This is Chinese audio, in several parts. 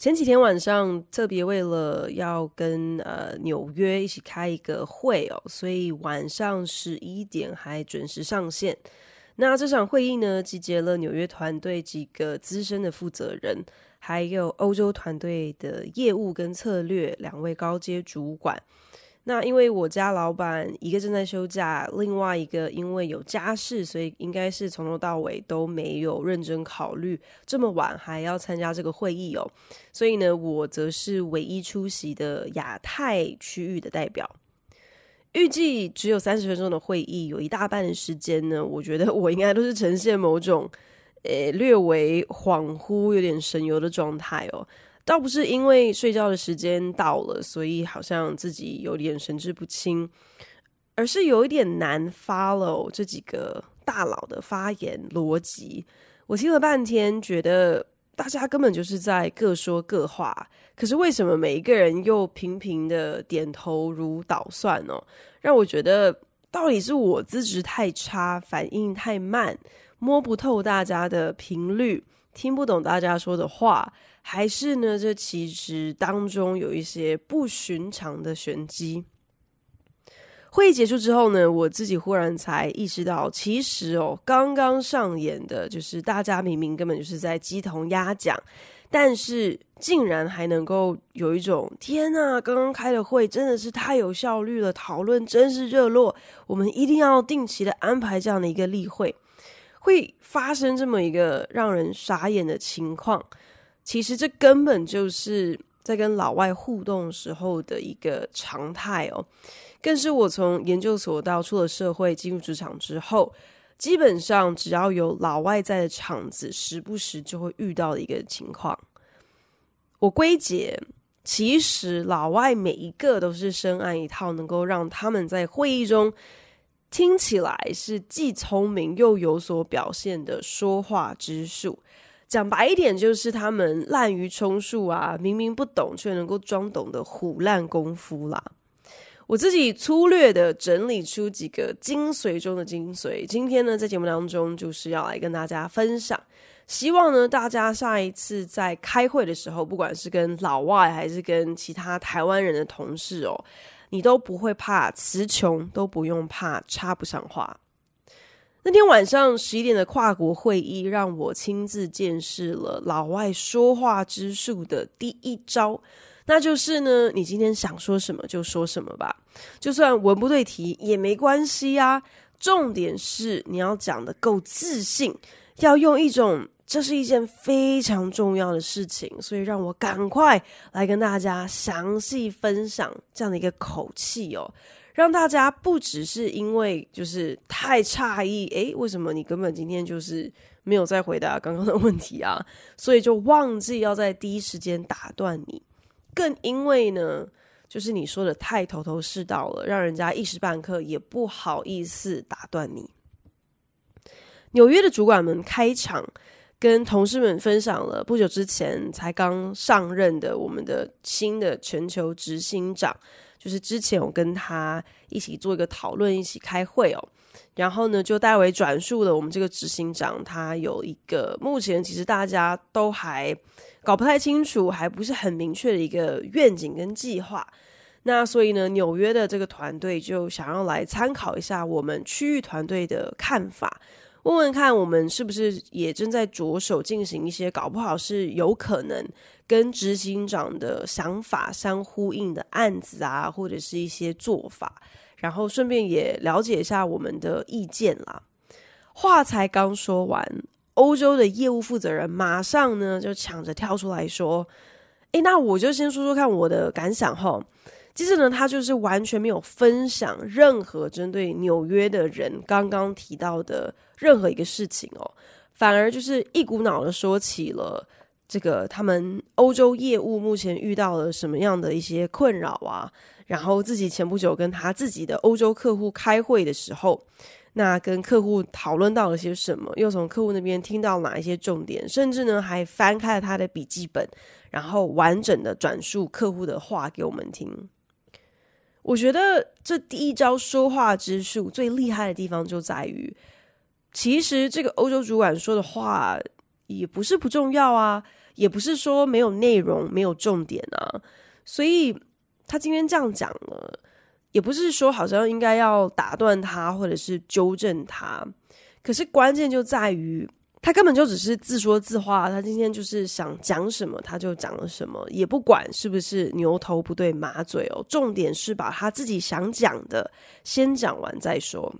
前几天晚上特别为了要跟呃纽约一起开一个会哦，所以晚上十一点还准时上线。那这场会议呢，集结了纽约团队几个资深的负责人，还有欧洲团队的业务跟策略两位高阶主管。那因为我家老板一个正在休假，另外一个因为有家事，所以应该是从头到尾都没有认真考虑这么晚还要参加这个会议哦。所以呢，我则是唯一出席的亚太区域的代表。预计只有三十分钟的会议，有一大半的时间呢，我觉得我应该都是呈现某种诶略微恍惚、有点神游的状态哦。倒不是因为睡觉的时间到了，所以好像自己有点神志不清，而是有一点难 follow 这几个大佬的发言逻辑。我听了半天，觉得大家根本就是在各说各话。可是为什么每一个人又频频的点头如捣蒜呢？让我觉得到底是我资质太差，反应太慢，摸不透大家的频率，听不懂大家说的话。还是呢？这其实当中有一些不寻常的玄机。会议结束之后呢，我自己忽然才意识到，其实哦，刚刚上演的就是大家明明根本就是在鸡同鸭讲，但是竟然还能够有一种天呐，刚刚开的会真的是太有效率了，讨论真是热络，我们一定要定期的安排这样的一个例会，会发生这么一个让人傻眼的情况。其实这根本就是在跟老外互动时候的一个常态哦，更是我从研究所到出了社会进入职场之后，基本上只要有老外在的场子，时不时就会遇到的一个情况。我归结，其实老外每一个都是深谙一套能够让他们在会议中听起来是既聪明又有所表现的说话之术。讲白一点，就是他们滥竽充数啊，明明不懂却能够装懂的唬烂功夫啦。我自己粗略的整理出几个精髓中的精髓，今天呢，在节目当中就是要来跟大家分享。希望呢，大家下一次在开会的时候，不管是跟老外还是跟其他台湾人的同事哦，你都不会怕词穷，都不用怕插不上话。那天晚上十一点的跨国会议，让我亲自见识了老外说话之术的第一招，那就是呢，你今天想说什么就说什么吧，就算文不对题也没关系啊。重点是你要讲得够自信，要用一种这是一件非常重要的事情，所以让我赶快来跟大家详细分享这样的一个口气哦。让大家不只是因为就是太诧异，诶，为什么你根本今天就是没有在回答刚刚的问题啊？所以就忘记要在第一时间打断你，更因为呢，就是你说的太头头是道了，让人家一时半刻也不好意思打断你。纽约的主管们开场跟同事们分享了不久之前才刚上任的我们的新的全球执行长。就是之前我跟他一起做一个讨论，一起开会哦，然后呢就代为转述了我们这个执行长，他有一个目前其实大家都还搞不太清楚，还不是很明确的一个愿景跟计划。那所以呢，纽约的这个团队就想要来参考一下我们区域团队的看法。问问看，我们是不是也正在着手进行一些，搞不好是有可能跟执行长的想法相呼应的案子啊，或者是一些做法，然后顺便也了解一下我们的意见啦。话才刚说完，欧洲的业务负责人马上呢就抢着跳出来说：“诶，那我就先说说看我的感想齁。”其实呢，他就是完全没有分享任何针对纽约的人刚刚提到的任何一个事情哦，反而就是一股脑的说起了这个他们欧洲业务目前遇到了什么样的一些困扰啊？然后自己前不久跟他自己的欧洲客户开会的时候，那跟客户讨论到了些什么？又从客户那边听到哪一些重点？甚至呢，还翻开了他的笔记本，然后完整的转述客户的话给我们听。我觉得这第一招说话之术最厉害的地方就在于，其实这个欧洲主管说的话也不是不重要啊。也不是说没有内容、没有重点啊，所以他今天这样讲了，也不是说好像应该要打断他或者是纠正他，可是关键就在于他根本就只是自说自话，他今天就是想讲什么他就讲了什么，也不管是不是牛头不对马嘴哦，重点是把他自己想讲的先讲完再说。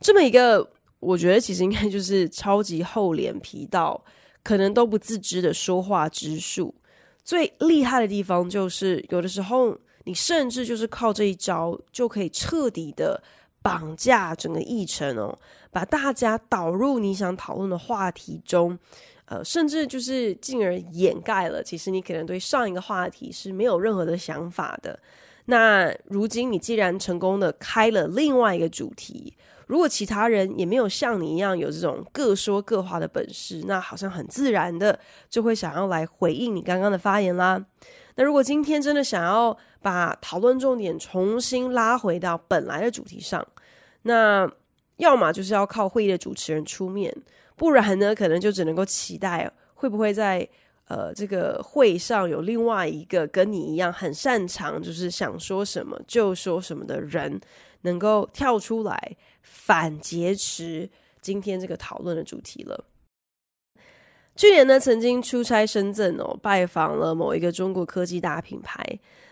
这么一个，我觉得其实应该就是超级厚脸皮到。可能都不自知的说话之术，最厉害的地方就是，有的时候你甚至就是靠这一招就可以彻底的绑架整个议程哦，把大家导入你想讨论的话题中，呃，甚至就是进而掩盖了，其实你可能对上一个话题是没有任何的想法的。那如今你既然成功的开了另外一个主题。如果其他人也没有像你一样有这种各说各话的本事，那好像很自然的就会想要来回应你刚刚的发言啦。那如果今天真的想要把讨论重点重新拉回到本来的主题上，那要么就是要靠会议的主持人出面，不然呢，可能就只能够期待会不会在呃这个会上有另外一个跟你一样很擅长，就是想说什么就说什么的人。能够跳出来反劫持今天这个讨论的主题了。去年呢，曾经出差深圳哦，拜访了某一个中国科技大品牌。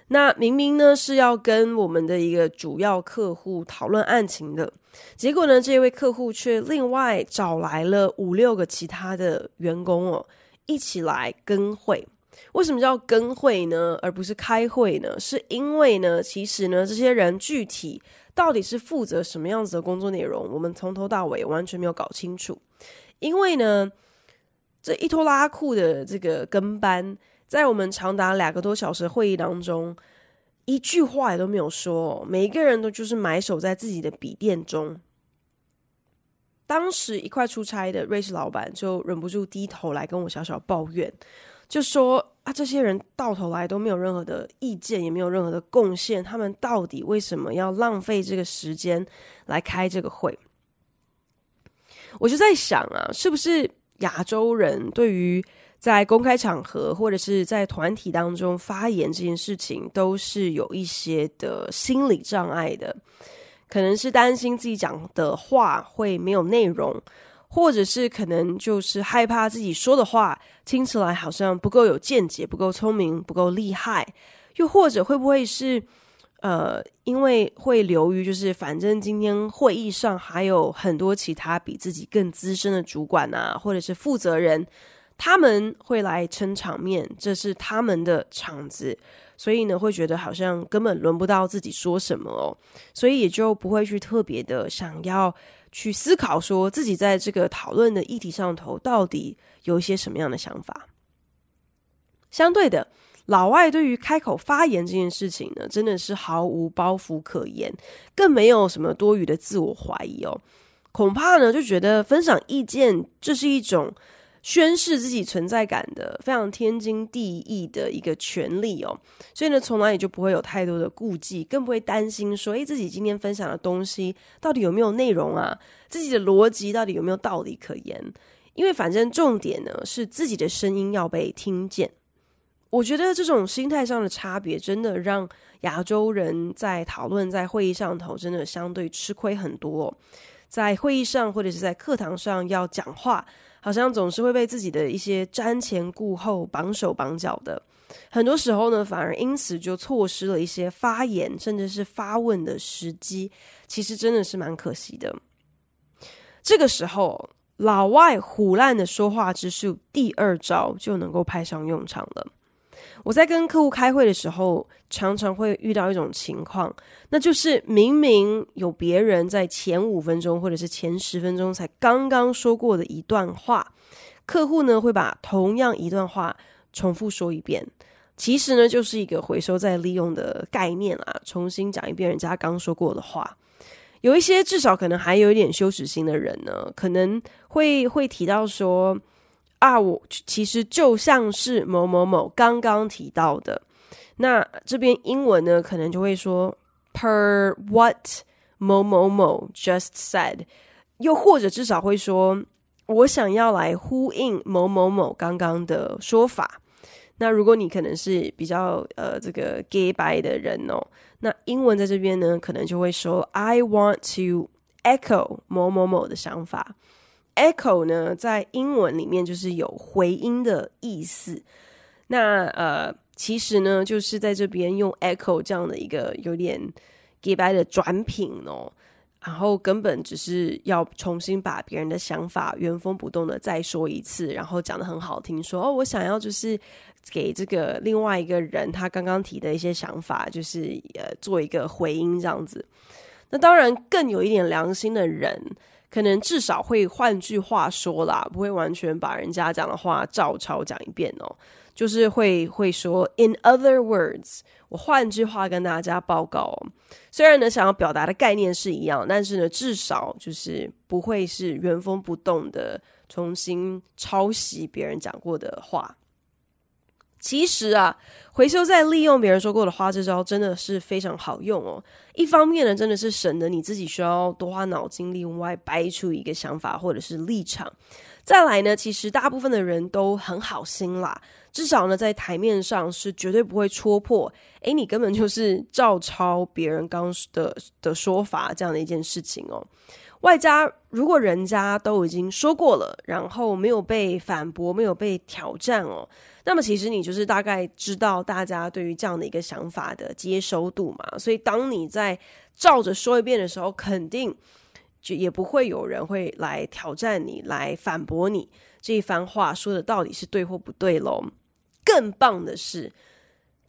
那明明呢是要跟我们的一个主要客户讨论案情的，结果呢，这位客户却另外找来了五六个其他的员工哦，一起来跟会。为什么叫跟会呢，而不是开会呢？是因为呢，其实呢，这些人具体。到底是负责什么样子的工作内容？我们从头到尾完全没有搞清楚。因为呢，这一拖拉库的这个跟班，在我们长达两个多小时会议当中，一句话也都没有说，每一个人都就是埋首在自己的笔电中。当时一块出差的瑞士老板就忍不住低头来跟我小小抱怨。就说啊，这些人到头来都没有任何的意见，也没有任何的贡献，他们到底为什么要浪费这个时间来开这个会？我就在想啊，是不是亚洲人对于在公开场合或者是在团体当中发言这件事情，都是有一些的心理障碍的？可能是担心自己讲的话会没有内容。或者是可能就是害怕自己说的话听起来好像不够有见解、不够聪明、不够厉害，又或者会不会是呃，因为会流于就是反正今天会议上还有很多其他比自己更资深的主管啊，或者是负责人，他们会来撑场面，这是他们的场子，所以呢会觉得好像根本轮不到自己说什么哦，所以也就不会去特别的想要。去思考说自己在这个讨论的议题上头到底有一些什么样的想法。相对的，老外对于开口发言这件事情呢，真的是毫无包袱可言，更没有什么多余的自我怀疑哦。恐怕呢，就觉得分享意见这是一种。宣示自己存在感的非常天经地义的一个权利哦，所以呢，从来也就不会有太多的顾忌，更不会担心说，诶，自己今天分享的东西到底有没有内容啊？自己的逻辑到底有没有道理可言？因为反正重点呢是自己的声音要被听见。我觉得这种心态上的差别，真的让亚洲人在讨论在会议上头真的相对吃亏很多。在会议上或者是在课堂上要讲话。好像总是会被自己的一些瞻前顾后、绑手绑脚的，很多时候呢，反而因此就错失了一些发言甚至是发问的时机。其实真的是蛮可惜的。这个时候，老外虎烂的说话之术第二招就能够派上用场了。我在跟客户开会的时候，常常会遇到一种情况，那就是明明有别人在前五分钟或者是前十分钟才刚刚说过的一段话，客户呢会把同样一段话重复说一遍，其实呢就是一个回收再利用的概念啦，重新讲一遍人家刚说过的话。有一些至少可能还有一点羞耻心的人呢，可能会会提到说啊，我其实就像是某某某刚刚提到的。那这边英文呢，可能就会说 per what 某某某 just said，又或者至少会说我想要来呼应某某某刚刚的说法。那如果你可能是比较呃这个 gay by 的人哦，那英文在这边呢，可能就会说 I want to echo 某某某的想法。Echo 呢，在英文里面就是有回音的意思。那呃，其实呢，就是在这边用 echo 这样的一个有点 gay 白的转品哦。然后根本只是要重新把别人的想法原封不动的再说一次，然后讲得很好听，说哦，我想要就是给这个另外一个人他刚刚提的一些想法，就是呃做一个回音这样子。那当然更有一点良心的人，可能至少会换句话说啦，不会完全把人家讲的话照抄讲一遍哦。就是会会说，in other words，我换句话跟大家报告哦。虽然呢，想要表达的概念是一样，但是呢，至少就是不会是原封不动的重新抄袭别人讲过的话。其实啊，回收再利用别人说过的话，这招真的是非常好用哦。一方面呢，真的是省得你自己需要多花脑筋，另外掰出一个想法或者是立场。再来呢，其实大部分的人都很好心啦。至少呢，在台面上是绝对不会戳破，诶，你根本就是照抄别人刚的的说法这样的一件事情哦。外加如果人家都已经说过了，然后没有被反驳，没有被挑战哦，那么其实你就是大概知道大家对于这样的一个想法的接收度嘛。所以当你在照着说一遍的时候，肯定就也不会有人会来挑战你，来反驳你这一番话说的到底是对或不对喽。更棒的是，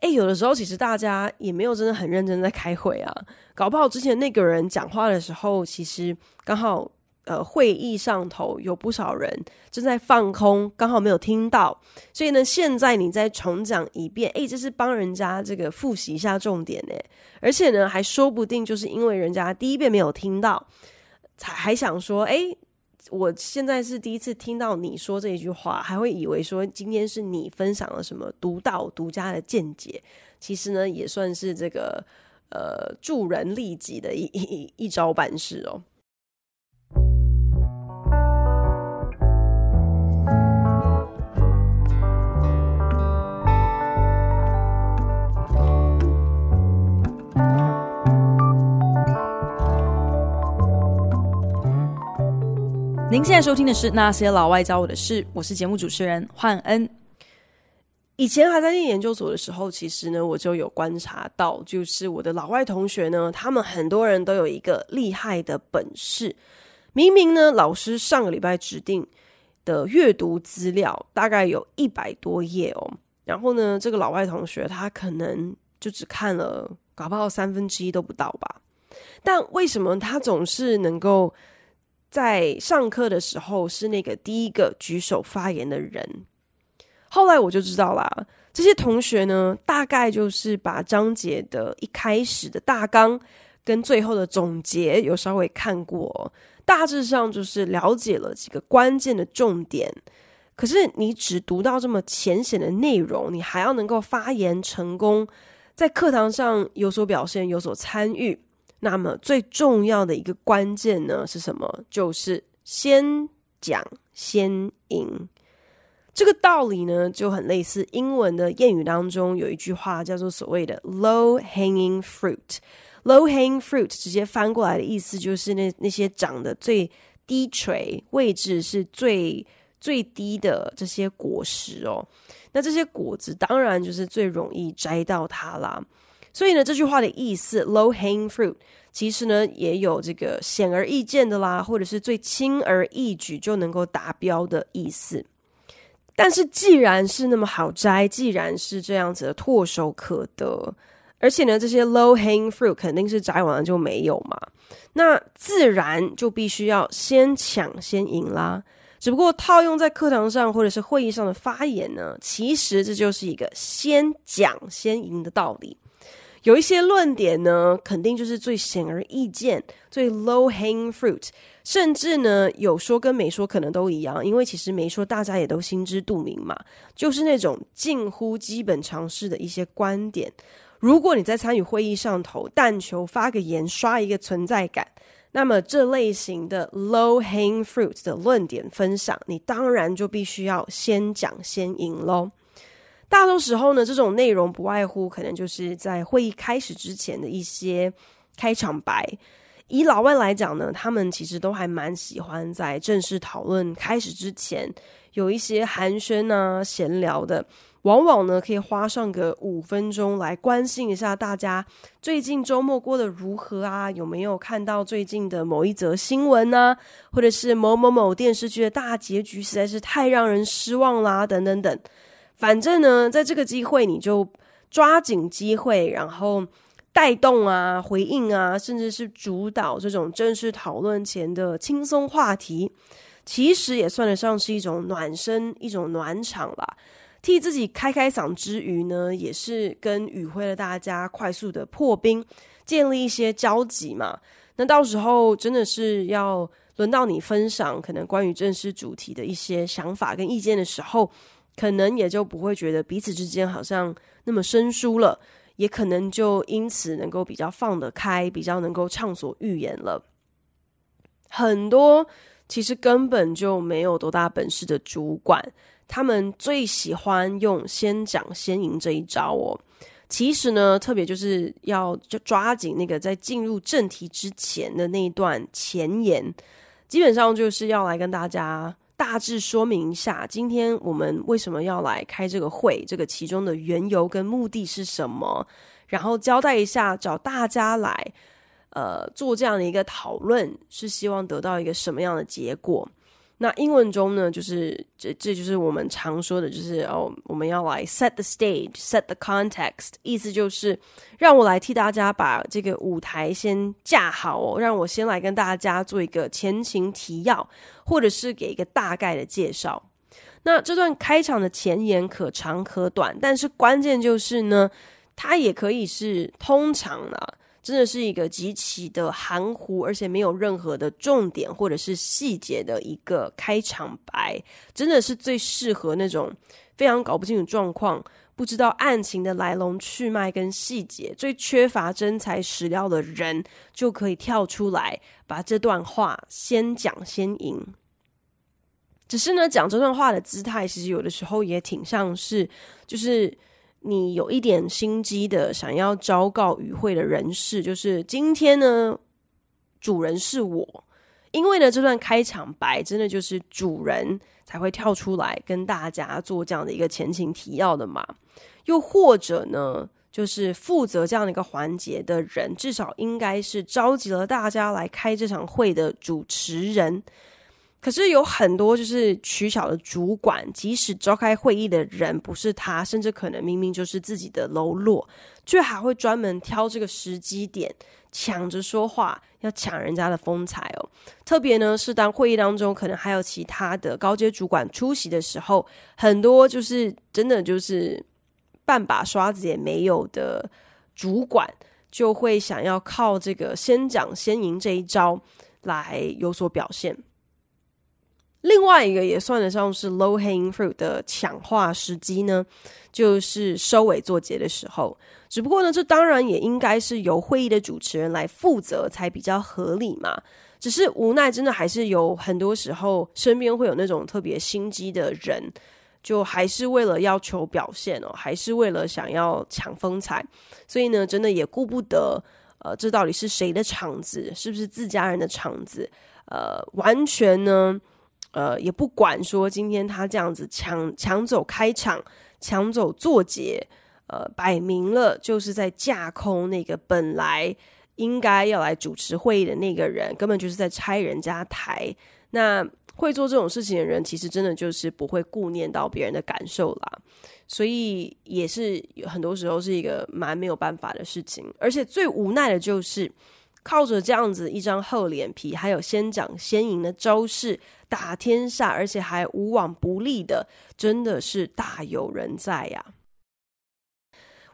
诶，有的时候其实大家也没有真的很认真在开会啊，搞不好之前那个人讲话的时候，其实刚好呃会议上头有不少人正在放空，刚好没有听到，所以呢，现在你再重讲一遍，诶，这是帮人家这个复习一下重点呢，而且呢，还说不定就是因为人家第一遍没有听到，才还想说，诶。我现在是第一次听到你说这一句话，还会以为说今天是你分享了什么独到独家的见解。其实呢，也算是这个呃助人利己的一一一招半式哦。您现在收听的是《那些老外教我的事》，我是节目主持人焕恩。以前还在念研究所的时候，其实呢，我就有观察到，就是我的老外同学呢，他们很多人都有一个厉害的本事。明明呢，老师上个礼拜指定的阅读资料大概有一百多页哦，然后呢，这个老外同学他可能就只看了，搞不好三分之一都不到吧。但为什么他总是能够？在上课的时候是那个第一个举手发言的人。后来我就知道啦，这些同学呢，大概就是把章节的一开始的大纲跟最后的总结有稍微看过，大致上就是了解了几个关键的重点。可是你只读到这么浅显的内容，你还要能够发言成功，在课堂上有所表现、有所参与。那么最重要的一个关键呢是什么？就是先讲先赢。这个道理呢就很类似英文的谚语当中有一句话叫做所谓的 “low hanging fruit”。low hanging fruit 直接翻过来的意思就是那那些长得最低垂、位置是最最低的这些果实哦。那这些果子当然就是最容易摘到它啦。所以呢，这句话的意思，low hanging fruit，其实呢也有这个显而易见的啦，或者是最轻而易举就能够达标的意思。但是既然是那么好摘，既然是这样子的唾手可得，而且呢，这些 low hanging fruit 肯定是摘完了就没有嘛，那自然就必须要先抢先赢啦。只不过套用在课堂上或者是会议上的发言呢，其实这就是一个先讲先赢的道理。有一些论点呢，肯定就是最显而易见、最 low hanging fruit，甚至呢有说跟没说可能都一样，因为其实没说大家也都心知肚明嘛，就是那种近乎基本常识的一些观点。如果你在参与会议上头，但求发个言、刷一个存在感，那么这类型的 low hanging fruit 的论点分享，你当然就必须要先讲先赢喽。大多时候呢，这种内容不外乎可能就是在会议开始之前的一些开场白。以老外来讲呢，他们其实都还蛮喜欢在正式讨论开始之前有一些寒暄啊、闲聊的。往往呢，可以花上个五分钟来关心一下大家最近周末过得如何啊？有没有看到最近的某一则新闻呢？或者是某某某电视剧的大结局实在是太让人失望啦，等等等。反正呢，在这个机会，你就抓紧机会，然后带动啊、回应啊，甚至是主导这种正式讨论前的轻松话题，其实也算得上是一种暖身、一种暖场吧。替自己开开嗓之余呢，也是跟与会的大家快速的破冰，建立一些交集嘛。那到时候真的是要轮到你分享可能关于正式主题的一些想法跟意见的时候。可能也就不会觉得彼此之间好像那么生疏了，也可能就因此能够比较放得开，比较能够畅所欲言了。很多其实根本就没有多大本事的主管，他们最喜欢用先讲先赢这一招哦。其实呢，特别就是要就抓紧那个在进入正题之前的那一段前言，基本上就是要来跟大家。大致说明一下，今天我们为什么要来开这个会，这个其中的缘由跟目的是什么，然后交代一下，找大家来，呃，做这样的一个讨论，是希望得到一个什么样的结果。那英文中呢，就是这这就是我们常说的，就是哦，我们要来 set the stage，set the context，意思就是让我来替大家把这个舞台先架好哦，让我先来跟大家做一个前情提要，或者是给一个大概的介绍。那这段开场的前言可长可短，但是关键就是呢，它也可以是通常呢。真的是一个极其的含糊，而且没有任何的重点或者是细节的一个开场白，真的是最适合那种非常搞不清楚状况、不知道案情的来龙去脉跟细节、最缺乏真材实料的人，就可以跳出来把这段话先讲先赢。只是呢，讲这段话的姿态，其实有的时候也挺像是，就是。你有一点心机的，想要昭告与会的人士，就是今天呢，主人是我，因为呢，这段开场白真的就是主人才会跳出来跟大家做这样的一个前情提要的嘛。又或者呢，就是负责这样的一个环节的人，至少应该是召集了大家来开这场会的主持人。可是有很多就是取巧的主管，即使召开会议的人不是他，甚至可能明明就是自己的喽啰，却还会专门挑这个时机点抢着说话，要抢人家的风采哦。特别呢是当会议当中可能还有其他的高阶主管出席的时候，很多就是真的就是半把刷子也没有的主管，就会想要靠这个先讲先赢这一招来有所表现。另外一个也算得上是 low hanging fruit 的抢话时机呢，就是收尾作结的时候。只不过呢，这当然也应该是由会议的主持人来负责才比较合理嘛。只是无奈，真的还是有很多时候身边会有那种特别心机的人，就还是为了要求表现哦，还是为了想要抢风采，所以呢，真的也顾不得呃，这到底是谁的场子，是不是自家人的场子？呃，完全呢。呃，也不管说今天他这样子抢抢走开场，抢走作结，呃，摆明了就是在架空那个本来应该要来主持会议的那个人，根本就是在拆人家台。那会做这种事情的人，其实真的就是不会顾念到别人的感受啦。所以也是很多时候是一个蛮没有办法的事情，而且最无奈的就是。靠着这样子一张厚脸皮，还有先讲先赢的招式打天下，而且还无往不利的，真的是大有人在呀。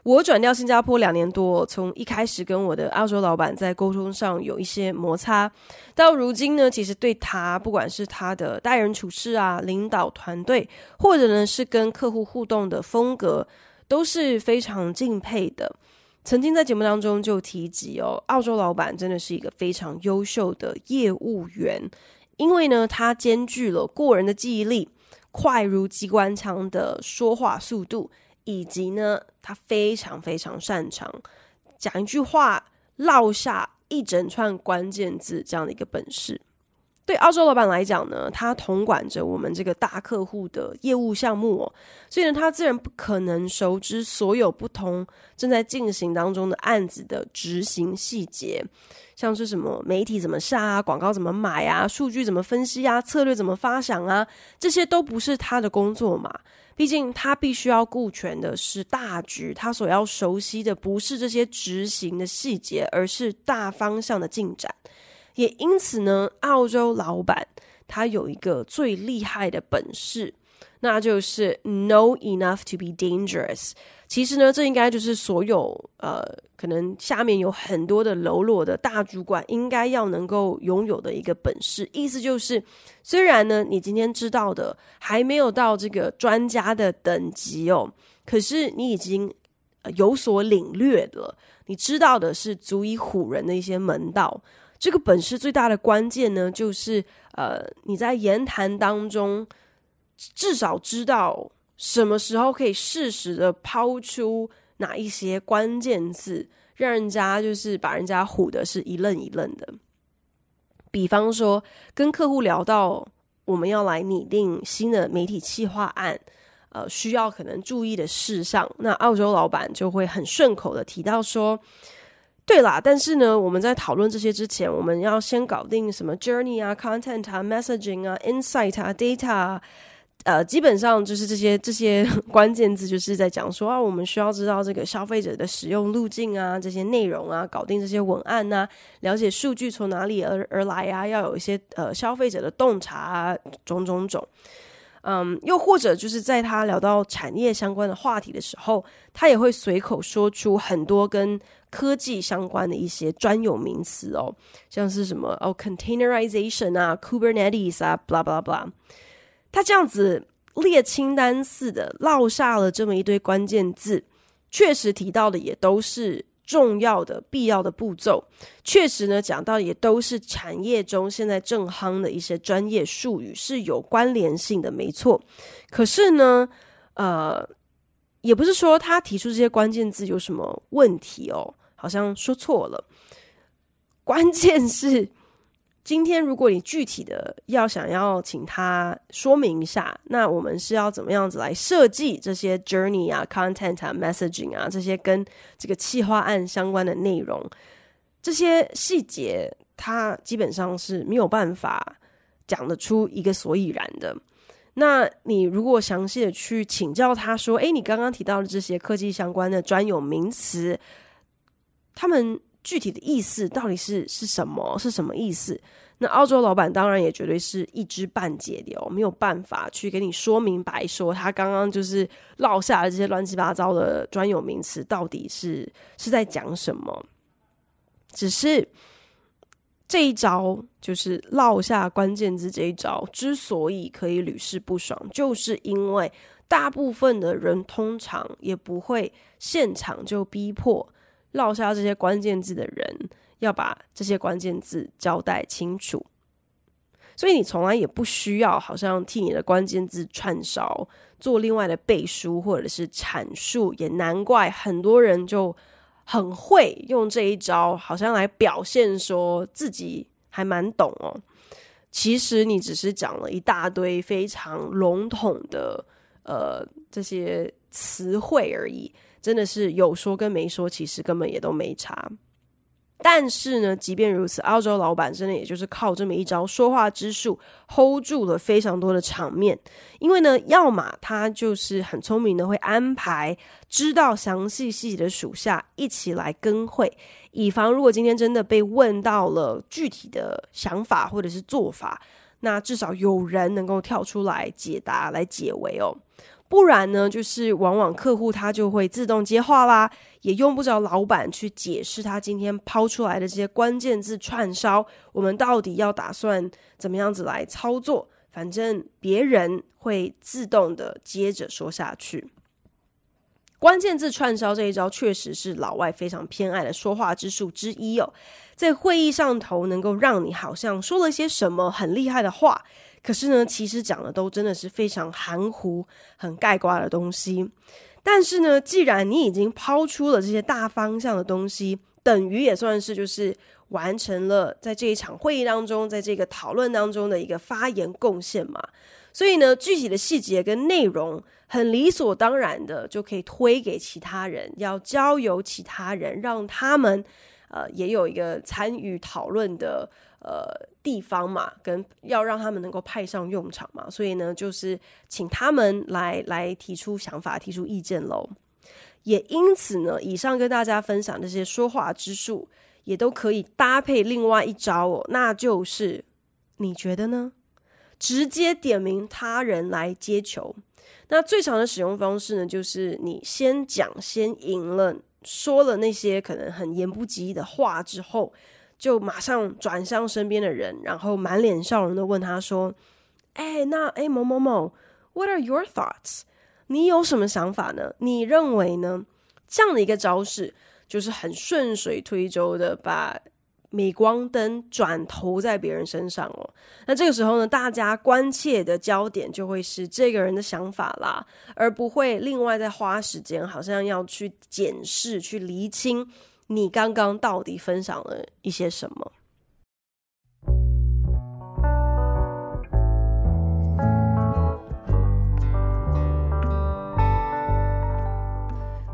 我转调新加坡两年多，从一开始跟我的澳洲老板在沟通上有一些摩擦，到如今呢，其实对他不管是他的待人处事啊、领导团队，或者呢是跟客户互动的风格，都是非常敬佩的。曾经在节目当中就提及哦，澳洲老板真的是一个非常优秀的业务员，因为呢，他兼具了过人的记忆力、快如机关枪的说话速度。以及呢，他非常非常擅长讲一句话，落下一整串关键字这样的一个本事。对澳洲老板来讲呢，他统管着我们这个大客户的业务项目哦，所以呢，他自然不可能熟知所有不同正在进行当中的案子的执行细节，像是什么媒体怎么下啊，广告怎么买啊，数据怎么分析啊，策略怎么发想啊，这些都不是他的工作嘛。毕竟他必须要顾全的是大局，他所要熟悉的不是这些执行的细节，而是大方向的进展。也因此呢，澳洲老板他有一个最厉害的本事。那就是 know enough to be dangerous。其实呢，这应该就是所有呃，可能下面有很多的喽啰的大主管应该要能够拥有的一个本事。意思就是，虽然呢，你今天知道的还没有到这个专家的等级哦，可是你已经有所领略了。你知道的是足以唬人的一些门道。这个本事最大的关键呢，就是呃，你在言谈当中。至少知道什么时候可以适时的抛出哪一些关键字，让人家就是把人家唬的是一愣一愣的。比方说，跟客户聊到我们要来拟定新的媒体企划案，呃，需要可能注意的事项，那澳洲老板就会很顺口的提到说：“对啦，但是呢，我们在讨论这些之前，我们要先搞定什么 journey 啊、content 啊、messaging 啊、insight 啊、data 啊。”呃，基本上就是这些这些 关键字，就是在讲说啊，我们需要知道这个消费者的使用路径啊，这些内容啊，搞定这些文案啊，了解数据从哪里而而来啊，要有一些呃消费者的洞察啊，种种种。嗯，又或者就是在他聊到产业相关的话题的时候，他也会随口说出很多跟科技相关的一些专有名词哦，像是什么哦，containerization 啊，Kubernetes 啊，blah blah blah。他这样子列清单似的落下了这么一堆关键字，确实提到的也都是重要的、必要的步骤。确实呢，讲到也都是产业中现在正夯的一些专业术语，是有关联性的，没错。可是呢，呃，也不是说他提出这些关键字有什么问题哦，好像说错了。关键是。今天，如果你具体的要想要请他说明一下，那我们是要怎么样子来设计这些 journey 啊、content 啊、messaging 啊这些跟这个企划案相关的内容，这些细节他基本上是没有办法讲得出一个所以然的。那你如果详细的去请教他说，诶，你刚刚提到的这些科技相关的专有名词，他们。具体的意思到底是是什么？是什么意思？那澳洲老板当然也绝对是一知半解的哦，没有办法去给你说明白，说他刚刚就是落下的这些乱七八糟的专有名词到底是是在讲什么。只是这一招就是落下关键字这一招，之所以可以屡试不爽，就是因为大部分的人通常也不会现场就逼迫。落下这些关键字的人，要把这些关键字交代清楚，所以你从来也不需要好像替你的关键字串烧，做另外的背书或者是阐述，也难怪很多人就很会用这一招，好像来表现说自己还蛮懂哦。其实你只是讲了一大堆非常笼统的呃这些词汇而已。真的是有说跟没说，其实根本也都没差。但是呢，即便如此，澳洲老板真的也就是靠这么一招说话之术，hold 住了非常多的场面。因为呢，要么他就是很聪明的会安排知道详细细节的属下一起来跟会，以防如果今天真的被问到了具体的想法或者是做法，那至少有人能够跳出来解答来解围哦。不然呢，就是往往客户他就会自动接话啦，也用不着老板去解释他今天抛出来的这些关键字串烧，我们到底要打算怎么样子来操作？反正别人会自动的接着说下去。关键字串烧这一招确实是老外非常偏爱的说话之术之一哦，在会议上头能够让你好像说了些什么很厉害的话。可是呢，其实讲的都真的是非常含糊、很概括的东西。但是呢，既然你已经抛出了这些大方向的东西，等于也算是就是完成了在这一场会议当中，在这个讨论当中的一个发言贡献嘛。所以呢，具体的细节跟内容，很理所当然的就可以推给其他人，要交由其他人，让他们呃也有一个参与讨论的。呃，地方嘛，跟要让他们能够派上用场嘛，所以呢，就是请他们来来提出想法、提出意见喽。也因此呢，以上跟大家分享这些说话之术，也都可以搭配另外一招哦，那就是你觉得呢？直接点名他人来接球。那最常的使用方式呢，就是你先讲，先赢了，说了那些可能很言不及义的话之后。就马上转向身边的人，然后满脸笑容的问他说：“哎，那哎某某某，What are your thoughts？你有什么想法呢？你认为呢？”这样的一个招式，就是很顺水推舟的把镁光灯转投在别人身上哦。那这个时候呢，大家关切的焦点就会是这个人的想法啦，而不会另外再花时间，好像要去检视、去厘清。你刚刚到底分享了一些什么？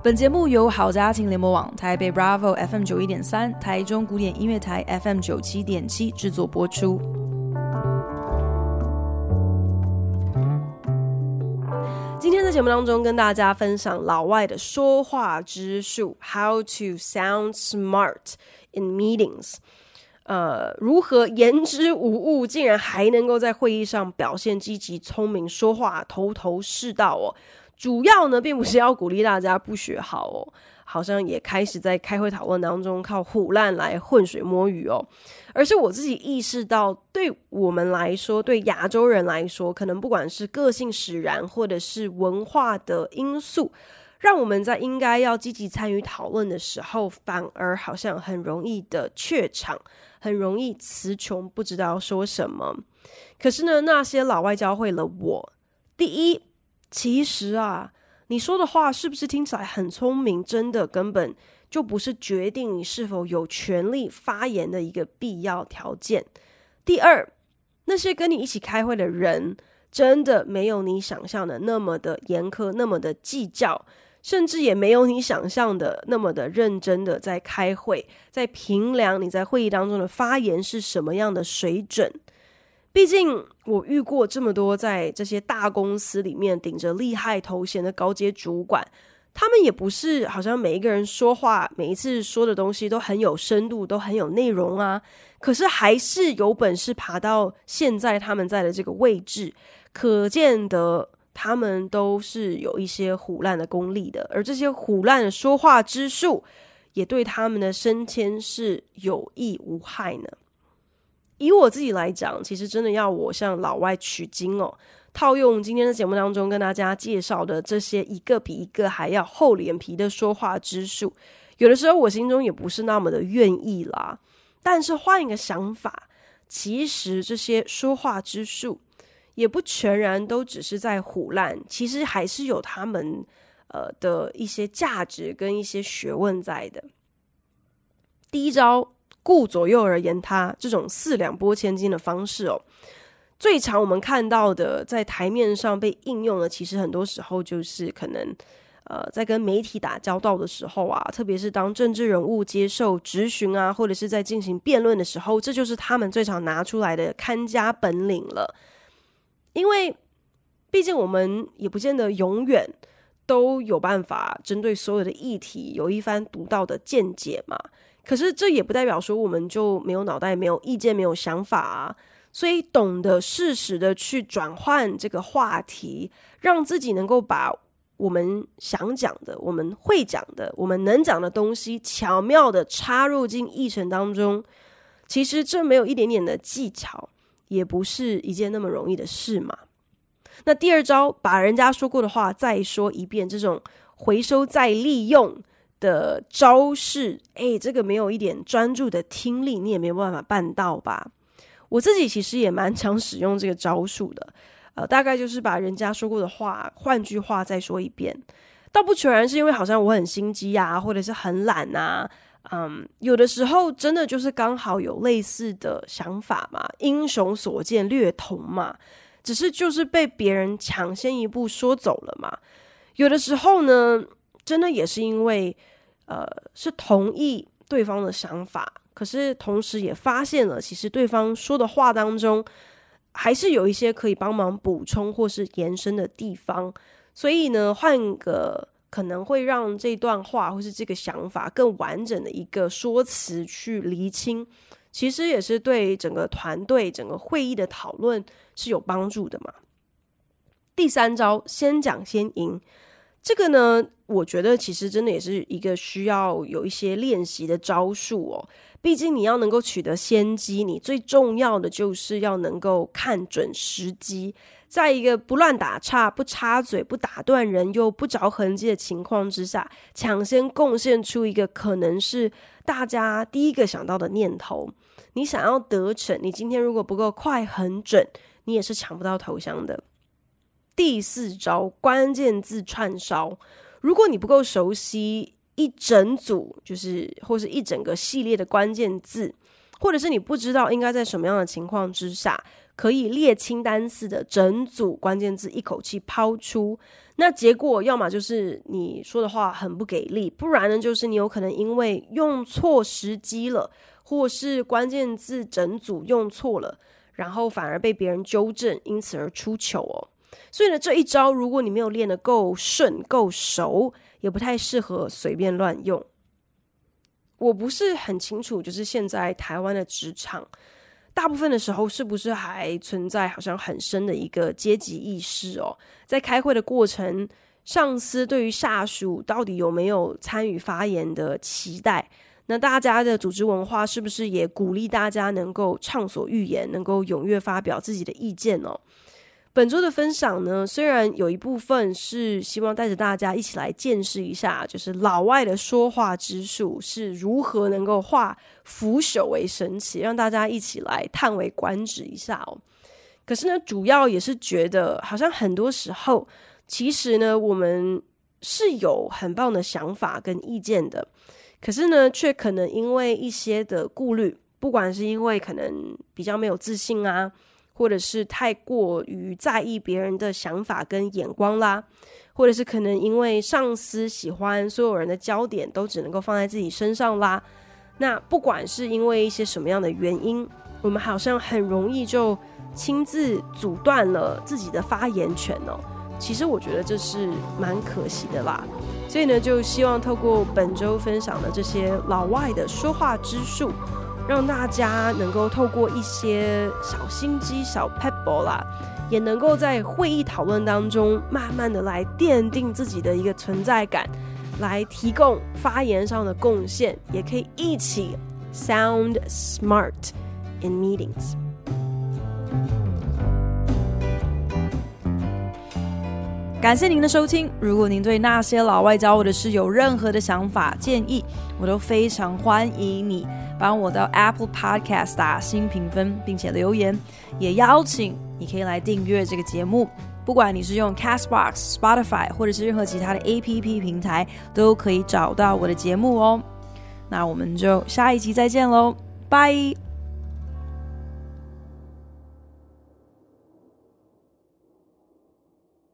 本节目由好家庭联播网、台北 Bravo FM 九一点三、台中古典音乐台 FM 九七点七制作播出。今天的节目当中，跟大家分享老外的说话之术，How to sound smart in meetings。呃，如何言之无物，竟然还能够在会议上表现积极、聪明，说话头头是道哦。主要呢，并不是要鼓励大家不学好哦。好像也开始在开会讨论当中靠唬烂来浑水摸鱼哦，而是我自己意识到，对我们来说，对亚洲人来说，可能不管是个性使然，或者是文化的因素，让我们在应该要积极参与讨论的时候，反而好像很容易的怯场，很容易词穷，不知道说什么。可是呢，那些老外教会了我，第一，其实啊。你说的话是不是听起来很聪明？真的根本就不是决定你是否有权利发言的一个必要条件。第二，那些跟你一起开会的人，真的没有你想象的那么的严苛，那么的计较，甚至也没有你想象的那么的认真的在开会，在评量你在会议当中的发言是什么样的水准。毕竟我遇过这么多在这些大公司里面顶着厉害头衔的高阶主管，他们也不是好像每一个人说话，每一次说的东西都很有深度，都很有内容啊。可是还是有本事爬到现在他们在的这个位置，可见得他们都是有一些虎烂的功力的，而这些虎烂的说话之术，也对他们的升迁是有益无害呢。以我自己来讲，其实真的要我向老外取经哦，套用今天的节目当中跟大家介绍的这些一个比一个还要厚脸皮的说话之术，有的时候我心中也不是那么的愿意啦。但是换一个想法，其实这些说话之术也不全然都只是在唬烂，其实还是有他们呃的一些价值跟一些学问在的。第一招。顾左右而言他，这种四两拨千斤的方式哦，最常我们看到的在台面上被应用的，其实很多时候就是可能呃，在跟媒体打交道的时候啊，特别是当政治人物接受质询啊，或者是在进行辩论的时候，这就是他们最常拿出来的看家本领了。因为毕竟我们也不见得永远都有办法针对所有的议题有一番独到的见解嘛。可是这也不代表说我们就没有脑袋、没有意见、没有想法啊。所以懂得适时的去转换这个话题，让自己能够把。我们想讲的，我们会讲的，我们能讲的东西，巧妙的插入进议程当中，其实这没有一点点的技巧，也不是一件那么容易的事嘛。那第二招，把人家说过的话再说一遍，这种回收再利用的招式，诶，这个没有一点专注的听力，你也没有办法办到吧？我自己其实也蛮常使用这个招数的。呃，大概就是把人家说过的话，换句话再说一遍，倒不全然是因为好像我很心机啊，或者是很懒啊，嗯，有的时候真的就是刚好有类似的想法嘛，英雄所见略同嘛，只是就是被别人抢先一步说走了嘛。有的时候呢，真的也是因为呃是同意对方的想法，可是同时也发现了，其实对方说的话当中。还是有一些可以帮忙补充或是延伸的地方，所以呢，换个可能会让这段话或是这个想法更完整的一个说辞去厘清，其实也是对整个团队、整个会议的讨论是有帮助的嘛。第三招，先讲先赢，这个呢，我觉得其实真的也是一个需要有一些练习的招数哦。毕竟你要能够取得先机，你最重要的就是要能够看准时机，在一个不乱打岔、不插嘴、不打断人又不着痕迹的情况之下，抢先贡献出一个可能是大家第一个想到的念头。你想要得逞，你今天如果不够快、很准，你也是抢不到头香的。第四招，关键字串烧，如果你不够熟悉。一整组就是，或是一整个系列的关键字，或者是你不知道应该在什么样的情况之下，可以列清单似的整组关键字一口气抛出。那结果要么就是你说的话很不给力，不然呢就是你有可能因为用错时机了，或是关键字整组用错了，然后反而被别人纠正，因此而出糗哦。所以呢，这一招如果你没有练得够顺、够熟，也不太适合随便乱用。我不是很清楚，就是现在台湾的职场，大部分的时候是不是还存在好像很深的一个阶级意识哦？在开会的过程，上司对于下属到底有没有参与发言的期待？那大家的组织文化是不是也鼓励大家能够畅所欲言，能够踊跃发表自己的意见哦？本周的分享呢，虽然有一部分是希望带着大家一起来见识一下，就是老外的说话之术是如何能够化腐朽为神奇，让大家一起来叹为观止一下哦。可是呢，主要也是觉得，好像很多时候，其实呢，我们是有很棒的想法跟意见的，可是呢，却可能因为一些的顾虑，不管是因为可能比较没有自信啊。或者是太过于在意别人的想法跟眼光啦，或者是可能因为上司喜欢所有人的焦点都只能够放在自己身上啦。那不管是因为一些什么样的原因，我们好像很容易就亲自阻断了自己的发言权哦。其实我觉得这是蛮可惜的啦。所以呢，就希望透过本周分享的这些老外的说话之术。让大家能够透过一些小心机、小 pebble 啦，也能够在会议讨论当中，慢慢的来奠定自己的一个存在感，来提供发言上的贡献，也可以一起 sound smart in meetings。感谢您的收听。如果您对那些老外教我的事有任何的想法、建议，我都非常欢迎你帮我到 Apple Podcast 打新评分，并且留言。也邀请你可以来订阅这个节目，不管你是用 Castbox、Spotify 或者是任何其他的 APP 平台，都可以找到我的节目哦。那我们就下一集再见喽，拜。